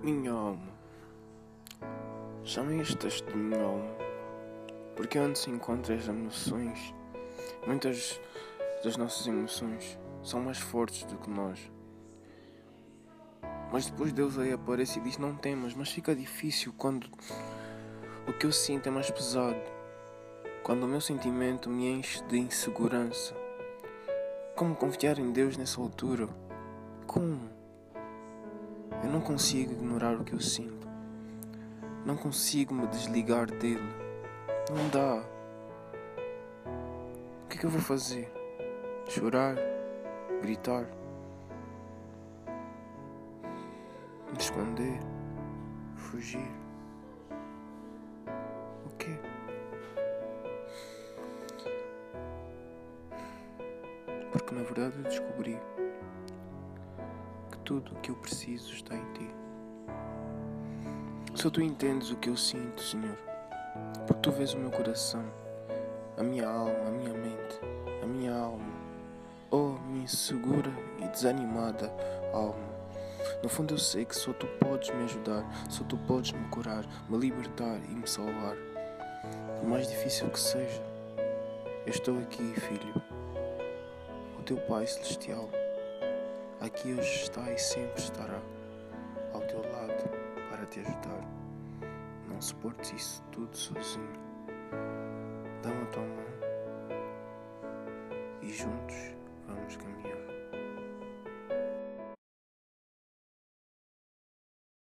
Minha alma, este texto de minha alma, porque é onde se encontram as emoções, muitas das nossas emoções são mais fortes do que nós. Mas depois Deus aí aparece e diz: Não temas, mas fica difícil quando o que eu sinto é mais pesado, quando o meu sentimento me enche de insegurança. Como confiar em Deus nessa altura? Como? Eu não consigo ignorar o que eu sinto. Não consigo me desligar dele. Não dá. O que é que eu vou fazer? Chorar? Gritar? Me esconder? Fugir? O quê? Porque na verdade eu descobri tudo o que eu preciso está em ti. Só tu entendes o que eu sinto, Senhor, porque tu vês o meu coração, a minha alma, a minha mente, a minha alma, oh, minha insegura e desanimada alma. No fundo eu sei que só tu podes me ajudar, só tu podes me curar, me libertar e me salvar. Por mais difícil que seja, eu estou aqui, filho, o teu Pai Celestial aqui hoje está e sempre estará ao teu lado para te ajudar. Não suportes isso tudo sozinho. Dá-me a tua mão e juntos vamos caminhar.